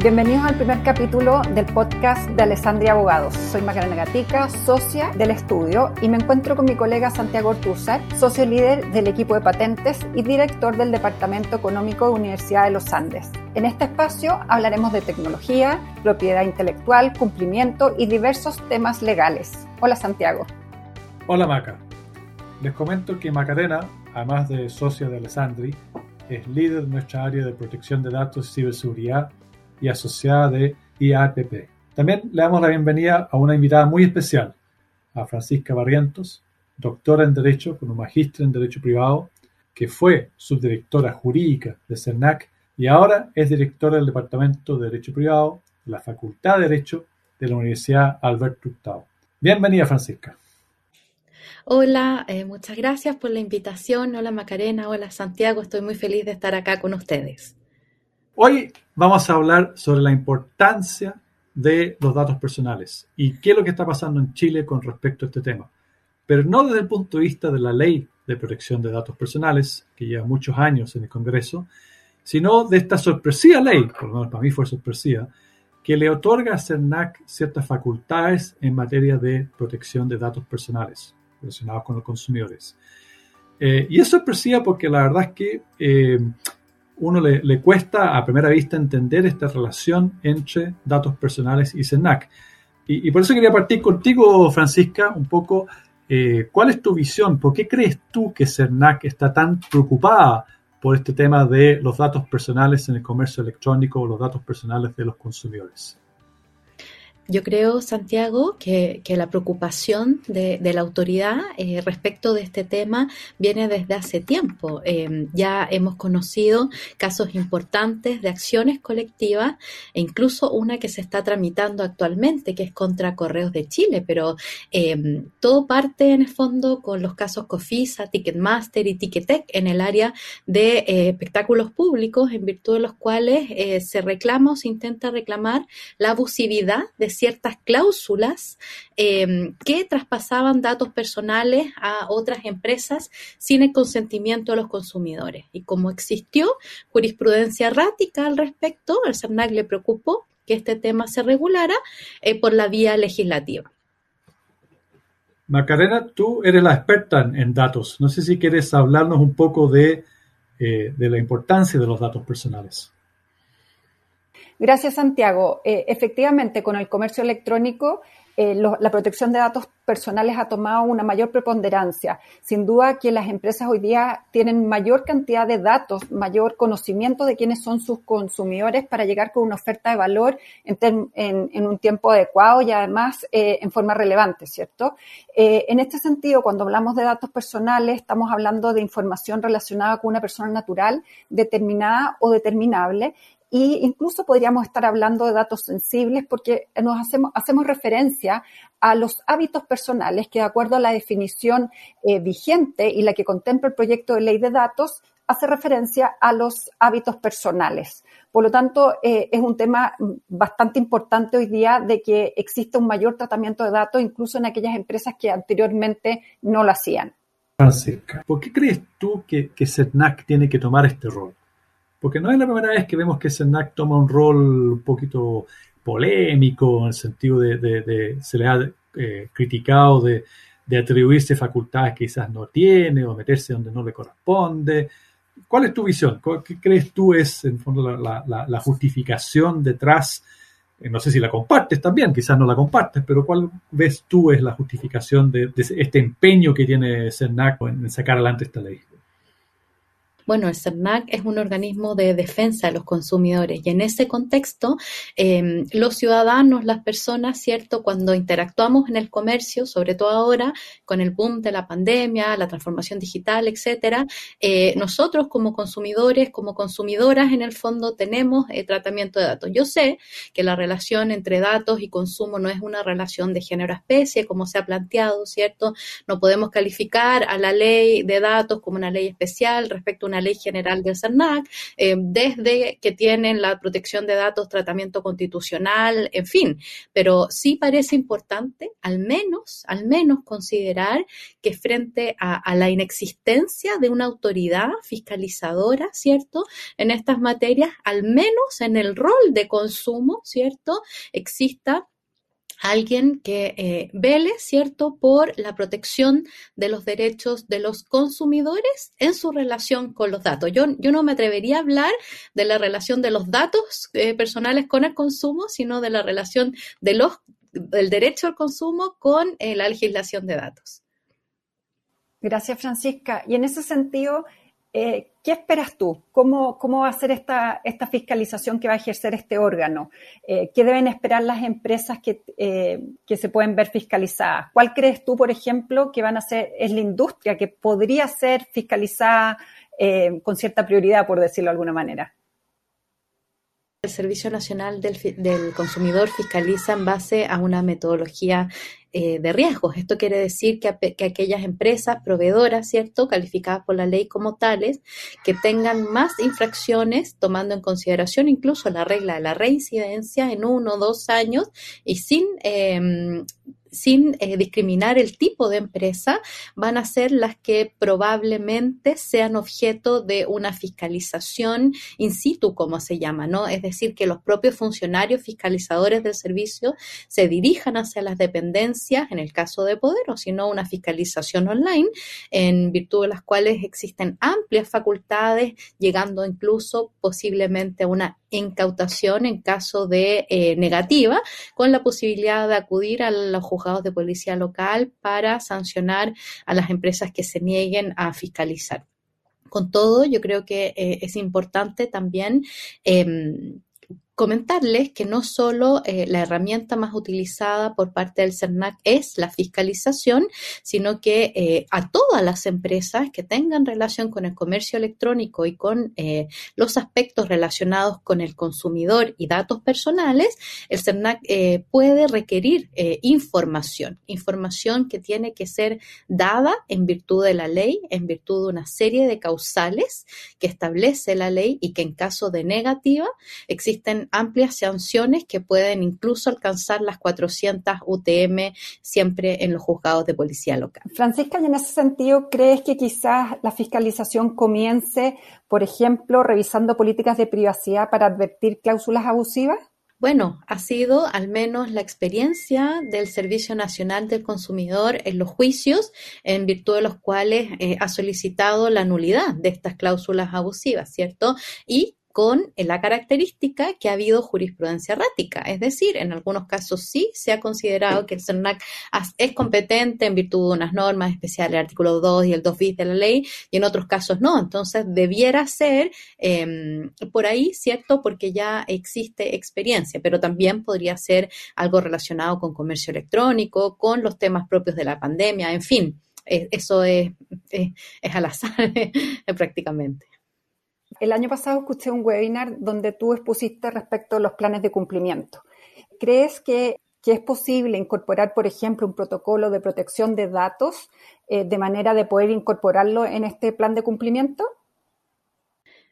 Bienvenidos al primer capítulo del podcast de Alessandria Abogados. Soy Macarena Gatica, socia del estudio, y me encuentro con mi colega Santiago Ortúzar, socio líder del equipo de patentes y director del Departamento Económico de Universidad de los Andes. En este espacio hablaremos de tecnología, propiedad intelectual, cumplimiento y diversos temas legales. Hola Santiago. Hola Maca. Les comento que Macarena, además de socia de Alessandri, es líder de nuestra área de protección de datos y ciberseguridad y asociada de IAPP. También le damos la bienvenida a una invitada muy especial, a Francisca Barrientos, doctora en Derecho con un magíster en Derecho Privado, que fue subdirectora jurídica de CERNAC y ahora es directora del Departamento de Derecho Privado de la Facultad de Derecho de la Universidad Alberto Hurtado. Bienvenida, Francisca. Hola, eh, muchas gracias por la invitación. Hola Macarena, hola Santiago, estoy muy feliz de estar acá con ustedes. Hoy vamos a hablar sobre la importancia de los datos personales y qué es lo que está pasando en Chile con respecto a este tema. Pero no desde el punto de vista de la ley de protección de datos personales, que lleva muchos años en el Congreso, sino de esta sorpresiva ley, por lo menos para mí fue sorpresiva, que le otorga a CERNAC ciertas facultades en materia de protección de datos personales relacionados con los consumidores. Eh, y es sorpresiva porque la verdad es que eh, uno le, cuesta a primera vista entender esta relación entre datos personales y CERNAC. Y, por eso quería partir contigo, Francisca, un poco, eh, ¿cuál es tu visión? ¿Por qué crees tú que CERNAC está tan preocupada por este tema de los datos personales en el comercio electrónico o los datos personales de los consumidores? Yo creo, Santiago, que, la preocupación de, la autoridad eh, respecto de este tema viene desde hace tiempo. Em, ya hemos conocido casos importantes de acciones colectivas e incluso una que se está tramitando actualmente, que es contra Correos de Chile, pero em, todo parte en el fondo con los casos COFISA, Ticketmaster y Ticketek en el área de eh, espectáculos públicos, en virtud de los cuales eh, se reclama o se intenta reclamar la abusividad de ciertas cláusulas em, que traspasaban datos personales a otras empresas sin el consentimiento de los consumidores. Y como existió jurisprudencia errática al respecto, al CERNAC le preocupó que este tema se regulara eh, por la vía legislativa. Macarena, tú eres la experta en, datos. No sé si quieres hablarnos un poco de, eh, de la importancia de los datos personales. Gracias, Santiago. Eh, efectivamente, con el comercio electrónico, eh, la protección de datos personales ha tomado una mayor preponderancia. Sin duda que las empresas hoy día tienen mayor cantidad de datos, mayor conocimiento de quiénes son sus consumidores para llegar con una oferta de valor en, un tiempo adecuado y además eh, en forma relevante, ¿cierto? en este sentido, cuando hablamos de datos personales, estamos hablando de información relacionada con una persona natural determinada o determinable y incluso podríamos estar hablando de datos sensibles porque nos hacemos, hacemos referencia a los hábitos personales que de acuerdo a la definición eh, vigente y la que contempla el proyecto de ley de datos, hace referencia a los hábitos personales. Por lo tanto, eh, es un tema bastante importante hoy día de que exista un mayor tratamiento de datos, incluso en aquellas empresas que anteriormente no lo hacían. Francisca, ¿por qué crees tú que, que tiene que tomar este rol? Porque no es la primera vez que vemos que CERNAC toma un rol un poquito polémico, en el sentido de, se le ha eh, criticado de, atribuirse facultades que quizás no tiene o meterse donde no le corresponde. ¿Cuál es tu visión? ¿Qué crees tú es, en fondo, la, justificación detrás? Eh, no sé si la compartes también, quizás no la compartes, pero ¿cuál ves tú es la justificación de, este empeño que tiene CERNAC en sacar adelante esta ley? Bueno, el CERNAC es un organismo de defensa de los consumidores y en ese contexto em, los ciudadanos, las personas, ¿cierto? Cuando interactuamos en el comercio, sobre todo ahora con el boom de la pandemia, la transformación digital, etcétera, eh, nosotros como consumidores, como consumidoras en el fondo tenemos eh, tratamiento de datos. Yo sé que la relación entre datos y consumo no es una relación de género-especie como se ha planteado, ¿cierto? No podemos calificar a la ley de datos como una ley especial respecto a una ley general del CERNAC, eh, desde que tienen la protección de datos, tratamiento constitucional, en fin. Pero sí parece importante, al menos, al menos considerar que frente a, la inexistencia de una autoridad fiscalizadora, ¿cierto? En estas materias, al menos en el rol de consumo, ¿cierto? Exista alguien que eh, vele, ¿cierto?, por la protección de los derechos de los consumidores en su relación con los datos. Yo, no me atrevería a hablar de la relación de los datos eh, personales con el consumo, sino de la relación de los, del derecho al consumo con eh, la legislación de datos. Gracias, Francisca. Y en ese sentido, eh, ¿Qué esperas tú? ¿Cómo, ¿Cómo, va a ser esta, esta, fiscalización que va a ejercer este órgano? Eh, ¿Qué deben esperar las empresas que, eh, que, se pueden ver fiscalizadas? ¿Cuál crees tú, por ejemplo, que van a ser, es la industria que podría ser fiscalizada con cierta prioridad, por decirlo de alguna manera? El Servicio Nacional del, del, Consumidor fiscaliza en base a una metodología eh, de riesgos. Esto quiere decir que, aquellas empresas proveedoras, ¿cierto?, calificadas por la ley como tales, que tengan más infracciones, tomando en consideración incluso la regla de la reincidencia en uno o dos años y sin em, sin eh, discriminar el tipo de empresa, van a ser las que probablemente sean objeto de una fiscalización in situ, como se llama, ¿no? Es decir, que los propios funcionarios fiscalizadores del servicio se dirijan hacia las dependencias, en el caso de poder, o si no, una fiscalización online, en virtud de las cuales existen amplias facultades, llegando incluso posiblemente a una incautación en caso de eh, negativa, con la posibilidad de acudir a los juzgados de policía local para sancionar a las empresas que se nieguen a fiscalizar. Con todo, yo creo que eh, es importante también em, comentarles que no solo eh, la herramienta más utilizada por parte del CERNAC es la fiscalización, sino que eh, a todas las empresas que tengan relación con el comercio electrónico y con eh, los aspectos relacionados con el consumidor y datos personales, el CERNAC puede requerir información, información que tiene que ser dada en virtud de la ley, en virtud de una serie de causales que establece la ley y que en caso de negativa existen amplias sanciones que pueden incluso alcanzar las 400 UTM siempre en los juzgados de policía local. Francisca, y en ese sentido, ¿crees que quizás la fiscalización comience, por ejemplo, revisando políticas de privacidad para advertir cláusulas abusivas? Bueno, ha sido al menos la experiencia del Servicio Nacional del Consumidor en los juicios, en virtud de los cuales eh, ha solicitado la nulidad de estas cláusulas abusivas, ¿cierto? Y con la característica que ha habido jurisprudencia errática. Es decir, en algunos casos sí se ha considerado que el CERNAC es competente en virtud de unas normas especiales, el artículo 2 y el 2 bis de la ley, y en otros casos no. Entonces, debiera ser em, por ahí, ¿cierto? Porque ya existe experiencia, pero también podría ser algo relacionado con comercio electrónico, con los temas propios de la pandemia, en fin. E, eso es, es al azar prácticamente. El año pasado escuché un webinar donde tú expusiste respecto a los planes de cumplimiento. ¿Crees que, es posible incorporar, por ejemplo, un protocolo de protección de datos eh, de manera de poder incorporarlo en este plan de cumplimiento?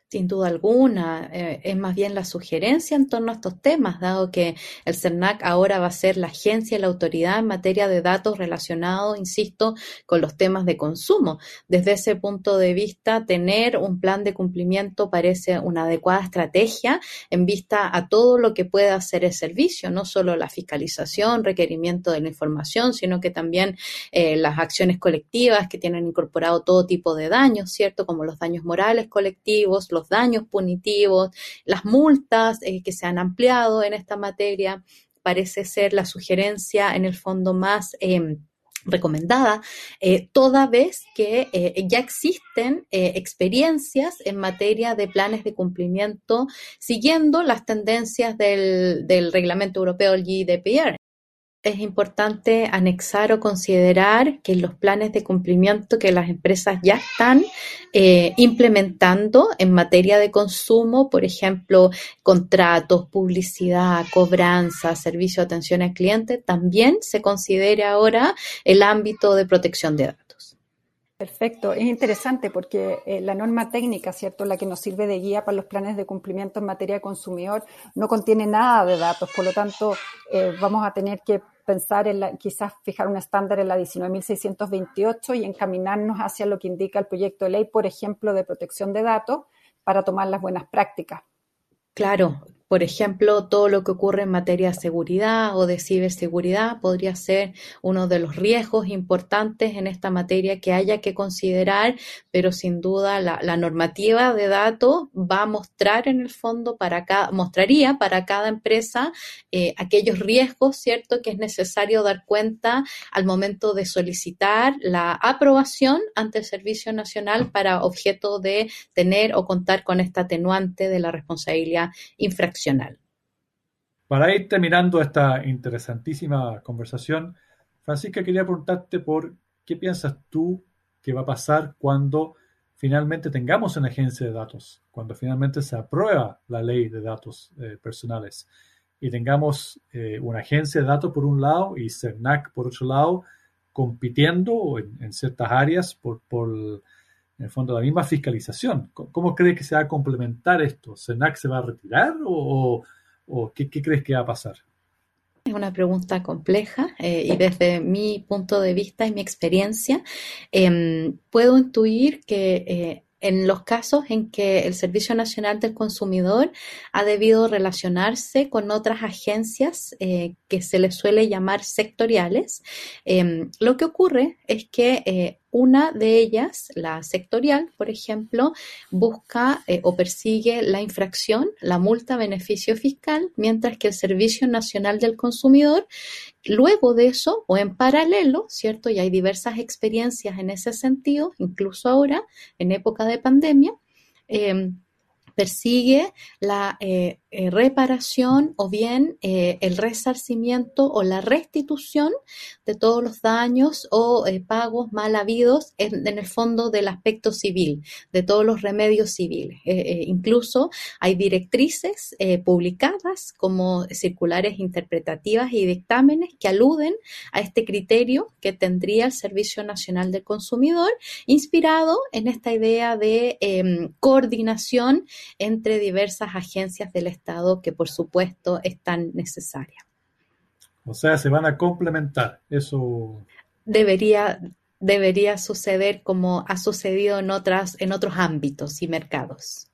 Sin duda alguna, eh, es más bien la sugerencia en torno a estos temas, dado que el CERNAC ahora va a ser la agencia y la autoridad en materia de datos relacionados, insisto, con los temas de consumo. Desde ese punto de vista, tener un plan de cumplimiento parece una adecuada estrategia en vista a todo lo que pueda hacer el servicio, no solo la fiscalización, requerimiento de la información, sino que también eh, las acciones colectivas que tienen incorporado todo tipo de daños, ¿cierto? Como los daños morales colectivos, los daños punitivos, las multas eh, que se han ampliado en esta materia, parece ser la sugerencia en el fondo más... Em, recomendada, eh, toda vez que eh, ya existen experiencias en materia de planes de cumplimiento siguiendo las tendencias del, del reglamento europeo, el GDPR es importante anexar o considerar que los planes de cumplimiento que las empresas ya están eh, implementando en materia de consumo, por ejemplo, contratos, publicidad, cobranza, servicio de atención al cliente, también se considere ahora el ámbito de protección de datos. Perfecto, es interesante porque eh, la norma técnica, ¿cierto? La que nos sirve de guía para los planes de cumplimiento en materia de consumidor no contiene nada de datos, por lo tanto eh, vamos a tener que pensar en la, quizás fijar un estándar en la 19.628 y encaminarnos hacia lo que indica el proyecto de ley, por ejemplo, de protección de datos para tomar las buenas prácticas. Claro, por ejemplo, todo lo que ocurre en materia de seguridad o de ciberseguridad podría ser uno de los riesgos importantes en esta materia que haya que considerar, pero sin duda la, normativa de datos va a mostrar en el fondo para cada, mostraría para cada empresa eh, aquellos riesgos, ¿cierto?, que es necesario dar cuenta al momento de solicitar la aprobación ante el Servicio Nacional para objeto de tener o contar con esta atenuante de la responsabilidad infraccional para ir terminando esta interesantísima conversación, Francisca, quería preguntarte por qué piensas tú que va a pasar cuando finalmente tengamos una agencia de datos, cuando finalmente se aprueba la ley de datos eh, personales y tengamos eh, una agencia de datos por un lado y CERNAC por otro lado, compitiendo en, ciertas áreas por, por en el fondo, la misma fiscalización. ¿Cómo crees que se va a complementar esto? ¿CENAC se va a retirar o, qué, crees que va a pasar? Es una pregunta compleja eh, y desde mi punto de vista y mi experiencia, em, puedo intuir que eh, en los casos en que el Servicio Nacional del Consumidor ha debido relacionarse con otras agencias eh, que se les suele llamar sectoriales, em, lo que ocurre es que una de ellas, la sectorial, por ejemplo, busca eh, o persigue la infracción, la multa beneficio fiscal, mientras que el Servicio Nacional del Consumidor, luego de eso o en paralelo, ¿cierto? Y hay diversas experiencias en ese sentido, incluso ahora, en época de pandemia, eh, persigue la eh, eh, reparación o bien eh, el resarcimiento o la restitución de todos los daños o pagos mal habidos en, el fondo del aspecto civil, de todos los remedios civiles. incluso hay directrices publicadas como circulares interpretativas y dictámenes que aluden a este criterio que tendría el Servicio Nacional del Consumidor, inspirado en esta idea de em, coordinación entre diversas agencias del Estado que por supuesto es tan necesaria. O sea, se van a complementar. Eso debería debería suceder como ha sucedido en otras en otros ámbitos y mercados.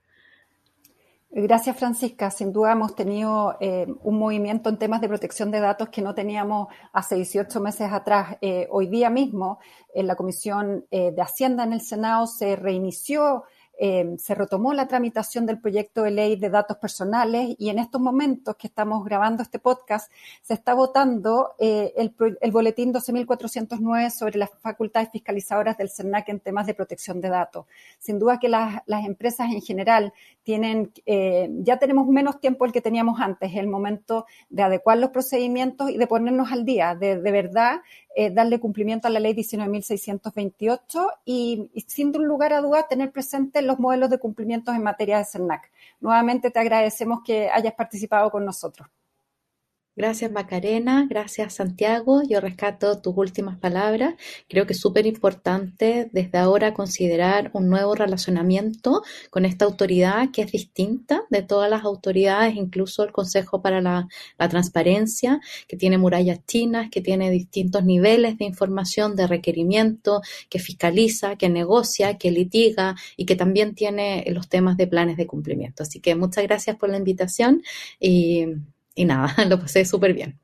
Gracias, Francisca. Sin duda hemos tenido eh, un movimiento en temas de protección de datos que no teníamos hace 18 meses atrás. Eh, hoy día mismo, en la Comisión eh, de Hacienda en el Senado se reinició eh, se retomó la tramitación del proyecto de ley de datos personales y en estos momentos que estamos grabando este podcast se está votando eh, el, boletín 12.409 sobre las facultades fiscalizadoras del CERNAC en temas de protección de datos. Sin duda que las, empresas en general tienen, eh, ya tenemos menos tiempo el que teníamos antes, es el momento de adecuar los procedimientos y de ponernos al día, de verdad eh, darle cumplimiento a la ley 19.628 y, y, sin lugar a dudas tener presentes los modelos de cumplimiento en materia de CERNAC. Nuevamente te agradecemos que hayas participado con nosotros. Gracias Macarena, gracias Santiago. Yo rescato tus últimas palabras. Creo que es súper importante desde ahora considerar un nuevo relacionamiento con esta autoridad que es distinta de todas las autoridades, incluso el Consejo para la, Transparencia, que tiene murallas chinas, que tiene distintos niveles de información, de requerimiento, que fiscaliza, que negocia, que litiga y que también tiene los temas de planes de cumplimiento. Así que muchas gracias por la invitación y y nada, lo pasé súper bien.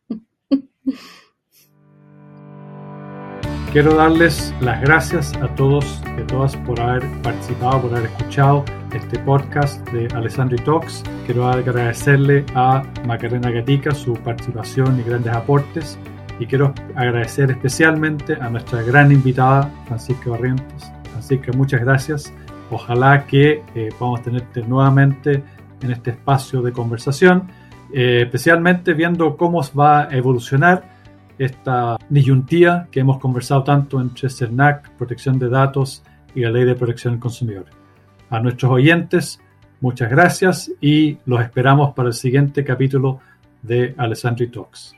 Quiero darles las gracias a todos y a todas por haber participado, por haber escuchado este podcast de Alessandri Talks. Quiero agradecerle a Macarena Gatica su participación y grandes aportes. Y quiero agradecer especialmente a nuestra gran invitada, Francisca Barrientos. Francisca, muchas gracias. Ojalá que eh, podamos tenerte nuevamente en este espacio de conversación eh, especialmente viendo cómo va a evolucionar esta disyuntía que hemos conversado tanto entre CERNAC, protección de datos y la ley de protección del consumidor. A nuestros oyentes, muchas gracias y los esperamos para el siguiente capítulo de Alessandri Talks.